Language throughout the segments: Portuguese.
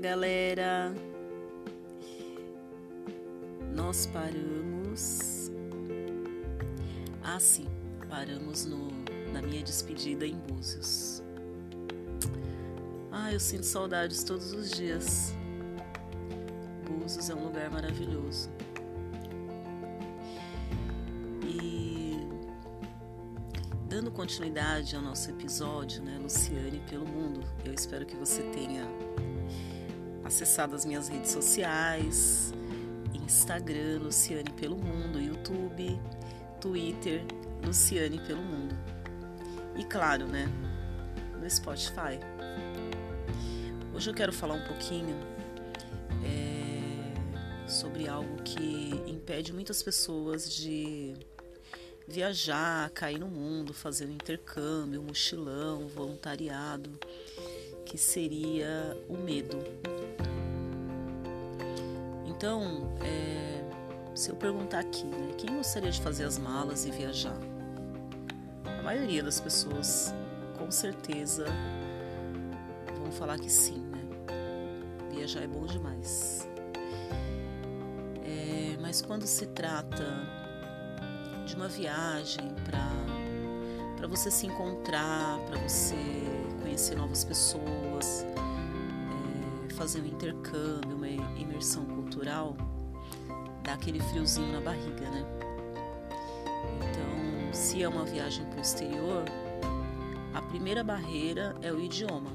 galera! Nós paramos. Ah, sim, paramos no, na minha despedida em Búzios. Ah, eu sinto saudades todos os dias. Búzios é um lugar maravilhoso. E dando continuidade ao nosso episódio, né, Luciane pelo mundo, eu espero que você tenha acessado as minhas redes sociais, Instagram, Luciane pelo Mundo, YouTube, Twitter, Luciane pelo Mundo. E claro, né, no Spotify. Hoje eu quero falar um pouquinho é, sobre algo que impede muitas pessoas de viajar, cair no mundo, fazer um intercâmbio, um mochilão, um voluntariado, que seria o medo. Então, é, se eu perguntar aqui, né, quem gostaria de fazer as malas e viajar? A maioria das pessoas, com certeza, vão falar que sim, né? Viajar é bom demais. É, mas quando se trata de uma viagem para você se encontrar, para você conhecer novas pessoas, fazer um intercâmbio, uma imersão cultural, dá aquele friozinho na barriga, né? Então, se é uma viagem para o exterior, a primeira barreira é o idioma.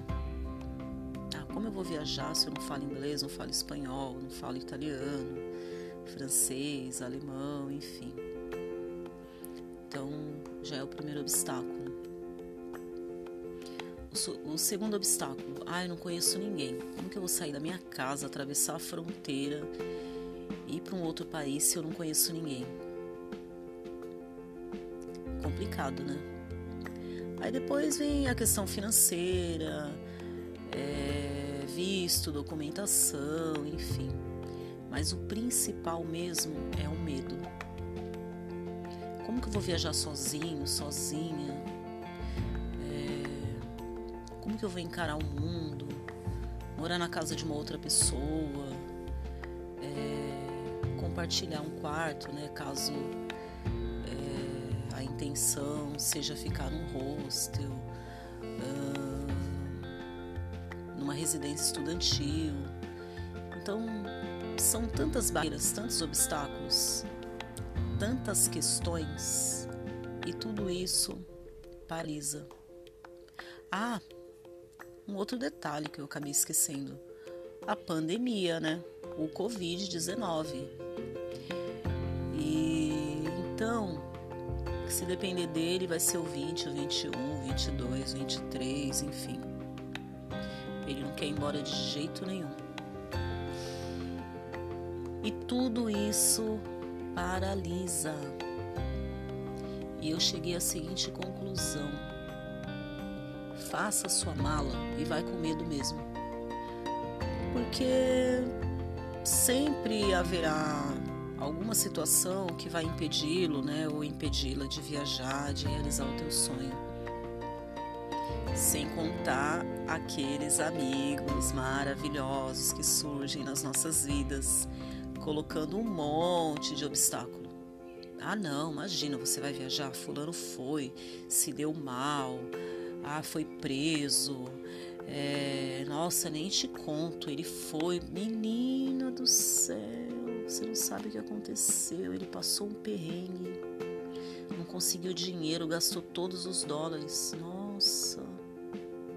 Ah, como eu vou viajar se eu não falo inglês, não falo espanhol, não falo italiano, francês, alemão, enfim. Então, já é o primeiro obstáculo. O segundo obstáculo, ah, eu não conheço ninguém. Como que eu vou sair da minha casa, atravessar a fronteira e ir para um outro país se eu não conheço ninguém? Complicado, né? Aí depois vem a questão financeira, é, visto, documentação, enfim. Mas o principal mesmo é o medo. Como que eu vou viajar sozinho, sozinha? Como que eu vou encarar o mundo? Morar na casa de uma outra pessoa? É, compartilhar um quarto, né? Caso é, a intenção seja ficar num hostel, uh, numa residência estudantil. Então, são tantas barreiras, tantos obstáculos, tantas questões e tudo isso paralisa. Ah, um outro detalhe que eu acabei esquecendo: a pandemia, né? O Covid-19. E então, se depender dele, vai ser o 20, o 21, o 22, o 23, enfim. Ele não quer ir embora de jeito nenhum. E tudo isso paralisa. E eu cheguei à seguinte conclusão faça sua mala e vai com medo mesmo. Porque sempre haverá alguma situação que vai impedi-lo, né, ou impedi-la de viajar, de realizar o teu sonho. Sem contar aqueles amigos maravilhosos que surgem nas nossas vidas, colocando um monte de obstáculo. Ah, não, imagina, você vai viajar, fulano foi, se deu mal, ah, foi preso. É, nossa, nem te conto. Ele foi, menina do céu, você não sabe o que aconteceu. Ele passou um perrengue, não conseguiu dinheiro, gastou todos os dólares. Nossa.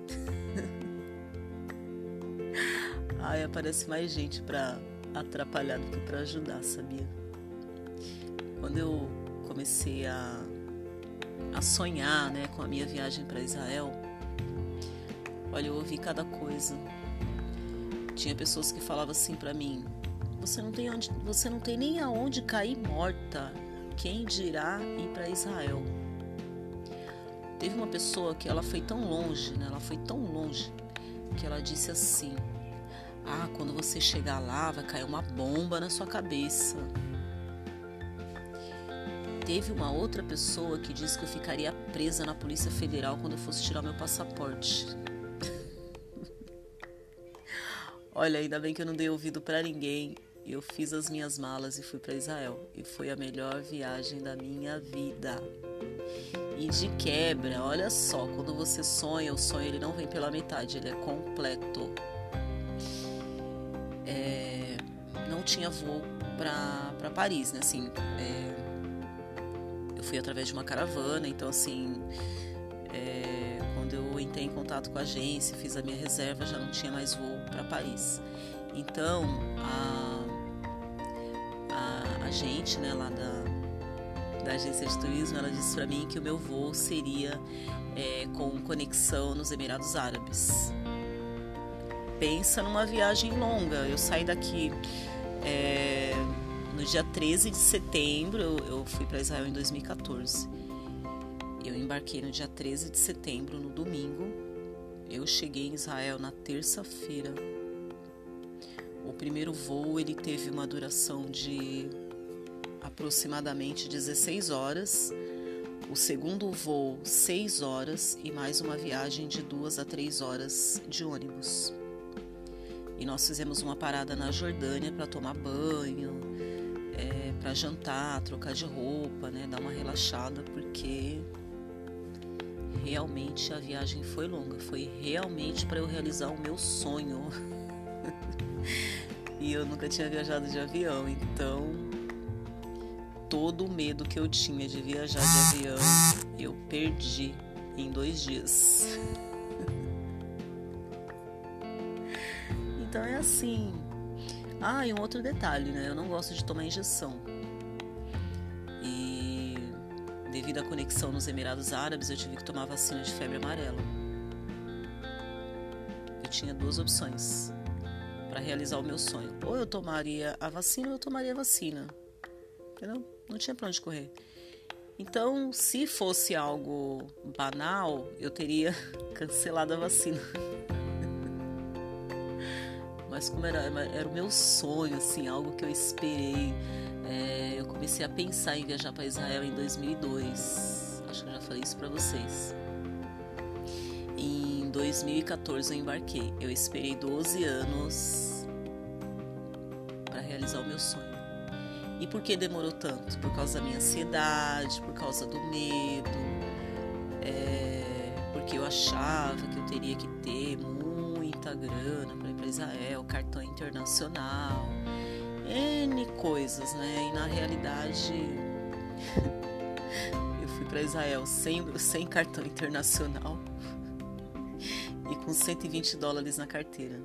Ai, aparece mais gente para atrapalhar do que para ajudar, sabia? Quando eu comecei a a sonhar né, com a minha viagem para Israel, olha, eu ouvi cada coisa. Tinha pessoas que falavam assim para mim: você não tem onde, você não tem nem aonde cair morta. Quem dirá ir para Israel? Teve uma pessoa que ela foi tão longe, né? Ela foi tão longe que ela disse assim: "Ah, quando você chegar lá, vai cair uma bomba na sua cabeça." Teve uma outra pessoa que disse que eu ficaria presa na Polícia Federal quando eu fosse tirar meu passaporte. Olha, ainda bem que eu não dei ouvido para ninguém. Eu fiz as minhas malas e fui para Israel. E foi a melhor viagem da minha vida. E de quebra, olha só, quando você sonha, o sonho ele não vem pela metade, ele é completo. É, não tinha voo para Paris, né? Assim, é, fui através de uma caravana, então assim, é, quando eu entrei em contato com a agência, fiz a minha reserva, já não tinha mais voo para Paris. Então a, a, a gente, né, lá da da agência de turismo, ela disse para mim que o meu voo seria é, com conexão nos Emirados Árabes. Pensa numa viagem longa. Eu saí daqui é, no dia 13 de setembro, eu, fui para Israel em 2014. Eu embarquei no dia 13 de setembro, no domingo. Eu cheguei em Israel na terça-feira. O primeiro voo ele teve uma duração de aproximadamente 16 horas, o segundo voo 6 horas e mais uma viagem de 2 a 3 horas de ônibus. E nós fizemos uma parada na Jordânia para tomar banho, para jantar, trocar de roupa, né, dar uma relaxada, porque realmente a viagem foi longa, foi realmente para eu realizar o meu sonho. e eu nunca tinha viajado de avião, então todo o medo que eu tinha de viajar de avião, eu perdi em dois dias. então é assim. Ah, e um outro detalhe, né? Eu não gosto de tomar injeção. E devido à conexão nos Emirados Árabes, eu tive que tomar vacina de febre amarela. Eu tinha duas opções para realizar o meu sonho. Ou eu tomaria a vacina ou eu tomaria a vacina. Entendeu? Não tinha pra onde correr. Então, se fosse algo banal, eu teria cancelado a vacina. Mas como era, era o meu sonho, assim, algo que eu esperei, é, eu comecei a pensar em viajar para Israel em 2002. Acho que eu já falei isso para vocês. Em 2014 eu embarquei. Eu esperei 12 anos para realizar o meu sonho. E por que demorou tanto? Por causa da minha ansiedade, por causa do medo, é, porque eu achava que eu teria que ter muita grana para Israel, cartão internacional, N coisas, né? E na realidade eu fui para Israel sem, sem cartão internacional e com 120 dólares na carteira.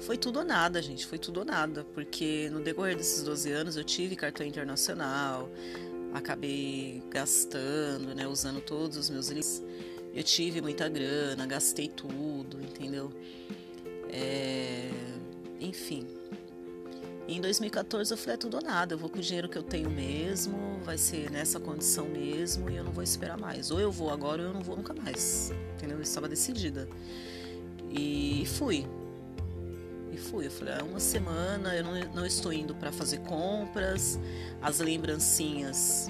Foi tudo ou nada, gente, foi tudo ou nada, porque no decorrer desses 12 anos eu tive cartão internacional, acabei gastando, né, usando todos os meus eu tive muita grana, gastei tudo, entendeu? É... Enfim. em 2014 eu falei, é tudo ou nada, eu vou com o dinheiro que eu tenho mesmo, vai ser nessa condição mesmo e eu não vou esperar mais. Ou eu vou agora ou eu não vou nunca mais, entendeu? Eu estava decidida. E fui e fui. Eu falei, é uma semana, eu não, não estou indo para fazer compras, as lembrancinhas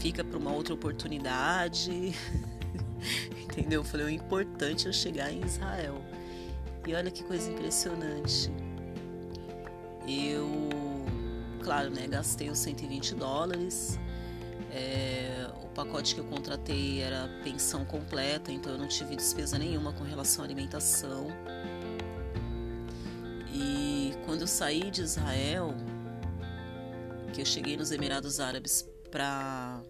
fica para uma outra oportunidade. Entendeu? Eu falei, o importante é chegar em Israel. E olha que coisa impressionante. Eu, claro, né, gastei os 120 dólares. É, o pacote que eu contratei era pensão completa, então eu não tive despesa nenhuma com relação à alimentação. E quando eu saí de Israel, que eu cheguei nos Emirados Árabes para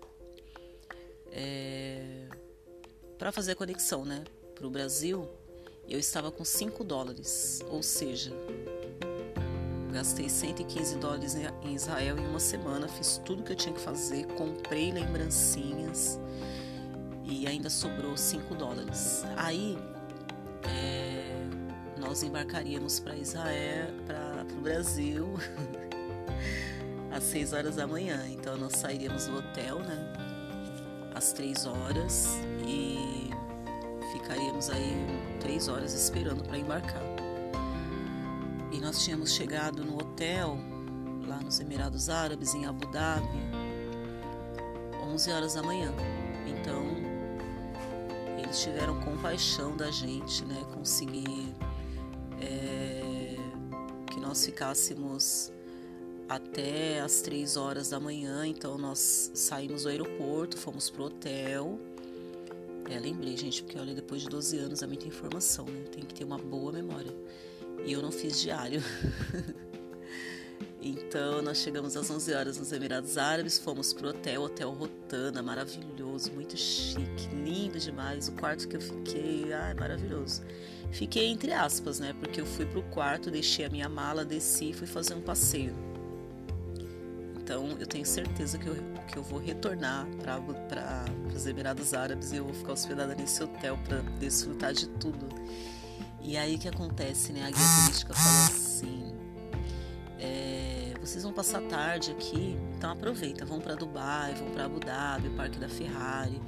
é, para fazer a conexão, né, para o Brasil, eu estava com 5 dólares, ou seja, gastei 115 dólares em Israel em uma semana, fiz tudo que eu tinha que fazer, comprei lembrancinhas e ainda sobrou 5 dólares. Aí é, nós embarcaríamos para Israel, para o Brasil, às 6 horas da manhã. Então nós sairíamos do hotel, né? Às 3 horas e ficaríamos aí 3 horas esperando para embarcar. E nós tínhamos chegado no hotel, lá nos Emirados Árabes, em Abu Dhabi, 11 horas da manhã. Então, eles tiveram compaixão da gente, né? Conseguir é, que nós ficássemos até as três horas da manhã. Então nós saímos do aeroporto, fomos pro hotel. É, lembrei, gente, porque olha, depois de 12 anos é muita informação, né? Tem que ter uma boa memória. E eu não fiz diário. então nós chegamos às 11 horas nos Emirados Árabes, fomos pro hotel, Hotel Rotana, maravilhoso, muito chique, lindo demais. O quarto que eu fiquei, ai, maravilhoso. Fiquei entre aspas, né? Porque eu fui pro quarto, deixei a minha mala, desci e fui fazer um passeio. Então eu tenho certeza que eu, que eu vou retornar para os Emirados Árabes e eu vou ficar hospedada nesse hotel para desfrutar de tudo. E aí que acontece, né? A guia turística falou assim: é, vocês vão passar tarde aqui, então aproveita, vão para Dubai, vão para Abu Dhabi, Parque da Ferrari,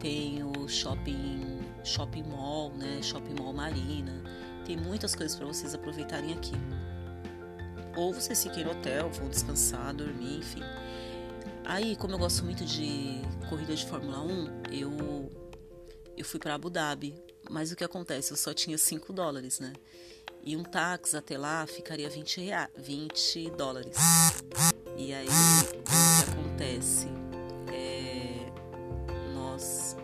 tem o shopping, shopping mall, né? Shopping mall Marina, tem muitas coisas para vocês aproveitarem aqui. Ou vocês fiquem no hotel, vão descansar, dormir, enfim. Aí, como eu gosto muito de corrida de Fórmula 1, eu, eu fui para Abu Dhabi. Mas o que acontece? Eu só tinha 5 dólares, né? E um táxi até lá ficaria 20, rea... 20 dólares. E aí, o que acontece? É... Nós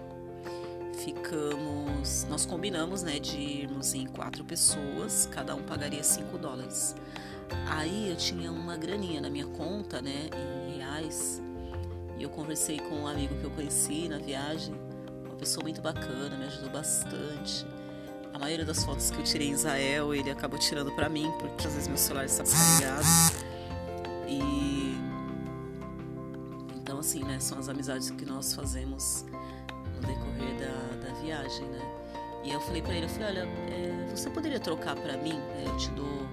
ficamos. Nós combinamos, né, de irmos em quatro pessoas, cada um pagaria 5 dólares. Aí eu tinha uma graninha na minha conta, né, em reais. E eu conversei com um amigo que eu conheci na viagem, uma pessoa muito bacana, me ajudou bastante. A maioria das fotos que eu tirei em Israel, ele acabou tirando para mim, porque às vezes meu celular está descarregado. E então assim, né, são as amizades que nós fazemos no decorrer da, da viagem, né? E aí eu falei para ele, eu falei, olha, é, você poderia trocar para mim? É, eu te dou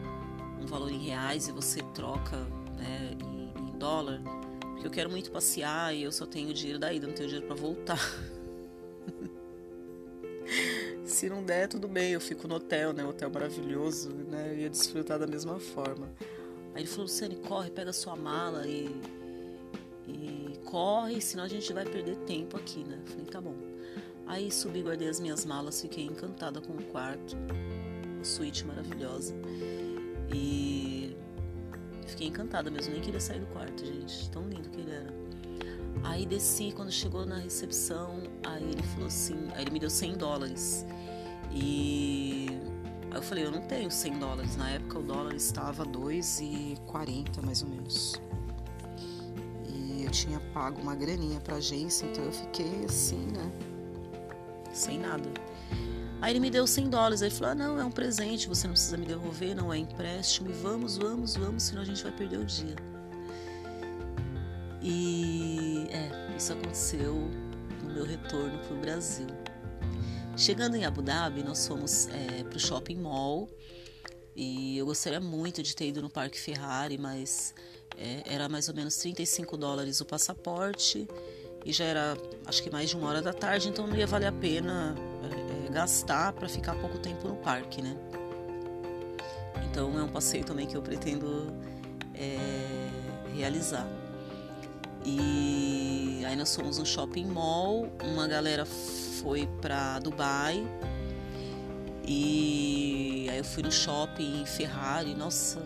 valor em reais e você troca né, em, em, dólar, porque eu quero muito passear e eu só tenho dinheiro da ida, não tenho dinheiro para voltar. Se não der, tudo bem, eu fico no hotel, né? Hotel maravilhoso, né? Eu ia desfrutar da mesma forma. Aí ele falou, Luciane, corre, pega sua mala e, e corre, senão a gente vai perder tempo aqui, né? Eu falei, tá bom. Aí subi, guardei as minhas malas, fiquei encantada com o quarto, suíte maravilhosa. E fiquei encantada mesmo, nem queria sair do quarto, gente. Tão lindo que ele era. Aí desci, quando chegou na recepção, aí ele falou assim, aí ele me deu 100 dólares. E aí eu falei, eu não tenho 100 dólares. Na época o dólar estava 2,40 mais ou menos. E eu tinha pago uma graninha pra agência, então eu fiquei assim, né? Sem nada. Aí ele me deu 100 dólares. Aí ele falou: ah, não, é um presente, você não precisa me devolver, não é empréstimo. E vamos, vamos, vamos, senão a gente vai perder o dia. E é, isso aconteceu no meu retorno para o Brasil. Chegando em Abu Dhabi, nós fomos é, para o shopping mall. E eu gostaria muito de ter ido no Parque Ferrari, mas é, era mais ou menos 35 dólares o passaporte e já era acho que mais de uma hora da tarde, então não ia valer a pena gastar para ficar pouco tempo no parque, né? Então é um passeio também que eu pretendo é, realizar. E aí nós fomos no shopping mall, uma galera foi para Dubai e aí eu fui no shopping Ferrari, nossa,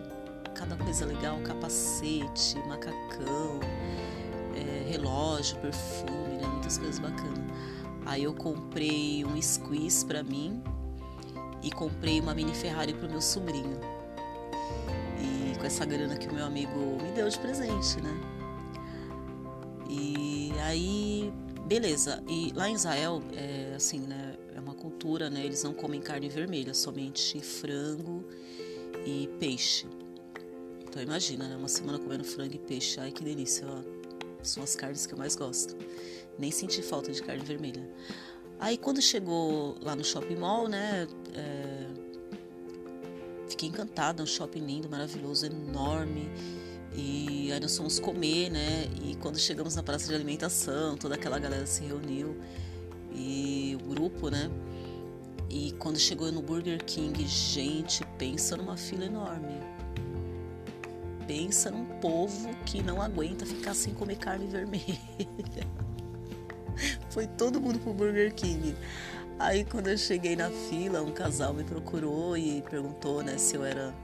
cada coisa legal, capacete, macacão, é, relógio, perfume, né, muitas coisas bacanas. Aí eu comprei um squeeze para mim e comprei uma mini Ferrari pro meu sobrinho. E com essa grana que o meu amigo me deu de presente, né? E aí, beleza. E lá em Israel, é assim, né? É uma cultura, né? Eles não comem carne vermelha, somente frango e peixe. Então imagina, né? Uma semana comendo frango e peixe. Ai, que delícia, ó. São as carnes que eu mais gosto. Nem senti falta de carne vermelha. Aí quando chegou lá no shopping mall, né? É... Fiquei encantada, um shopping lindo, maravilhoso, enorme. E aí nós fomos comer, né? E quando chegamos na praça de alimentação, toda aquela galera se reuniu. E o grupo, né? E quando chegou no Burger King, gente, pensa numa fila enorme pensa num povo que não aguenta ficar sem comer carne vermelha. Foi todo mundo pro Burger King. Aí quando eu cheguei na fila, um casal me procurou e perguntou, né, se eu era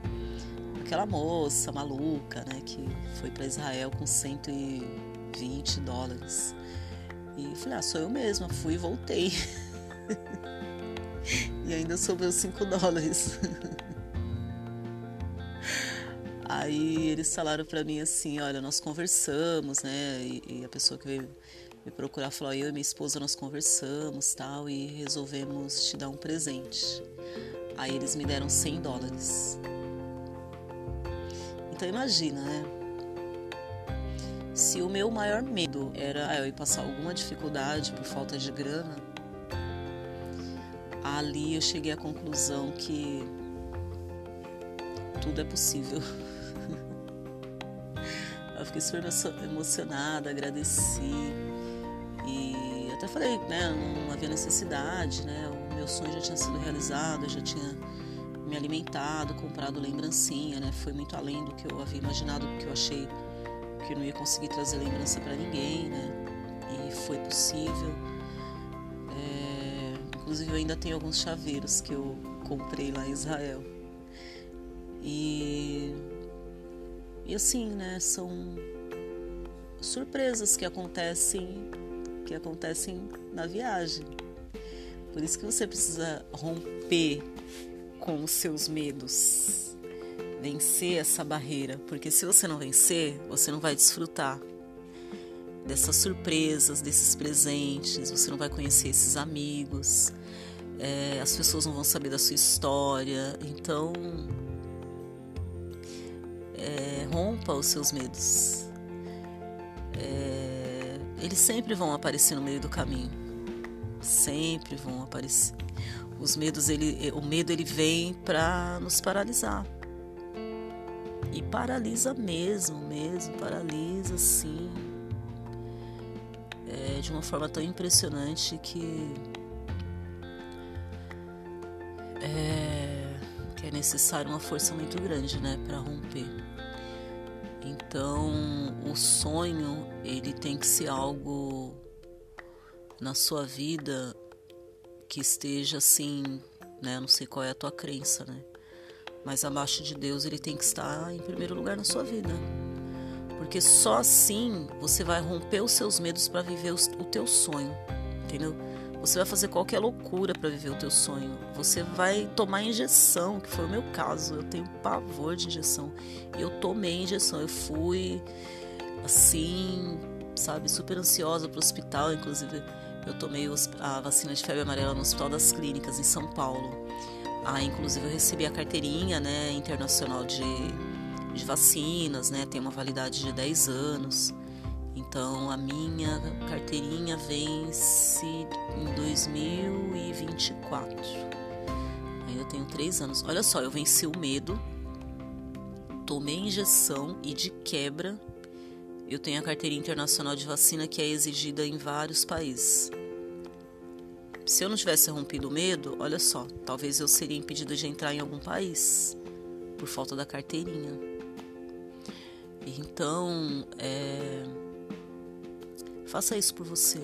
aquela moça maluca, né, que foi para Israel com 120 dólares. E falei, ah, sou eu mesma, fui e voltei. e ainda sobrou 5 dólares. Aí eles falaram para mim assim, olha, nós conversamos, né? E, e, a pessoa que veio me procurar falou, eu e minha esposa nós conversamos, tal, e resolvemos te dar um presente. Aí eles me deram 100 dólares. Então imagina, né? Se o meu maior medo era eu ir passar alguma dificuldade por falta de grana, ali eu cheguei à conclusão que tudo é possível. Eu fiquei super emocionada, agradeci até falei, né, não havia necessidade, né, o meu sonho já tinha sido realizado, eu já tinha me alimentado, comprado lembrancinha, né, foi muito além do que eu havia imaginado, porque eu achei que eu não ia conseguir trazer lembrança para ninguém, né, e foi possível. É, inclusive eu ainda tenho alguns chaveiros que eu comprei lá em Israel. E e assim, né, são surpresas que acontecem que acontecem na viagem. Por isso que você precisa romper com os seus medos, vencer essa barreira, porque se você não vencer, você não vai desfrutar dessas surpresas, desses presentes, você não vai conhecer esses amigos, é, as pessoas não vão saber da sua história, então é, rompa os seus medos. É, eles sempre vão aparecer no meio do caminho. Sempre vão aparecer. Os medos, ele, o medo ele vem para nos paralisar. E paralisa mesmo, mesmo, paralisa sim. É, de uma forma tão impressionante que é, que é necessário uma força muito grande, né, para romper. Então, o sonho, ele tem que ser algo na sua vida que esteja assim, né? Não sei qual é a tua crença, né? Mas abaixo de Deus, ele tem que estar em primeiro lugar na sua vida. Porque só assim você vai romper os seus medos para viver o teu sonho, entendeu? Você vai fazer qualquer loucura para viver o teu sonho. Você vai tomar injeção, que foi o meu caso. Eu tenho pavor de injeção. Eu tomei injeção. Eu fui assim, sabe, super ansiosa para o hospital. Inclusive, eu tomei a vacina de febre amarela no Hospital das Clínicas em São Paulo. Ah, inclusive eu recebi a carteirinha, né, internacional de, de vacinas, né? Tem uma validade de 10 anos. Então a minha carteirinha vence em 2024. Aí eu tenho três anos. Olha só, eu venci o medo, tomei injeção e de quebra eu tenho a carteirinha internacional de vacina que é exigida em vários países. Se eu não tivesse rompido o medo, olha só, talvez eu seria impedido de entrar em algum país por falta da carteirinha. Então, é Faça isso por você.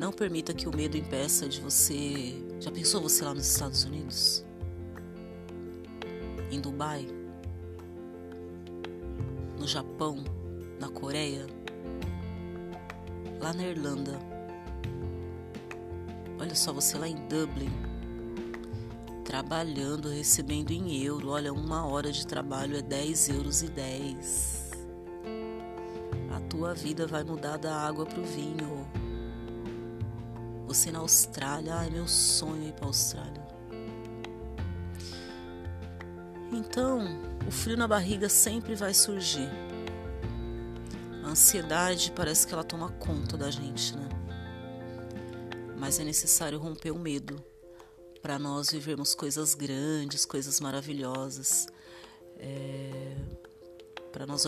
Não permita que o medo impeça de você. Já pensou você lá nos Estados Unidos? Em Dubai? No Japão? Na Coreia? Lá na Irlanda? Olha só você lá em Dublin, trabalhando, recebendo em euro. Olha, uma hora de trabalho é 10 euros e 10 tua vida vai mudar da água para o vinho. Você na Austrália, ai meu sonho é ir para a Austrália. Então, o frio na barriga sempre vai surgir. A ansiedade parece que ela toma conta da gente, né? Mas é necessário romper o medo para nós vivermos coisas grandes, coisas maravilhosas, é... para nós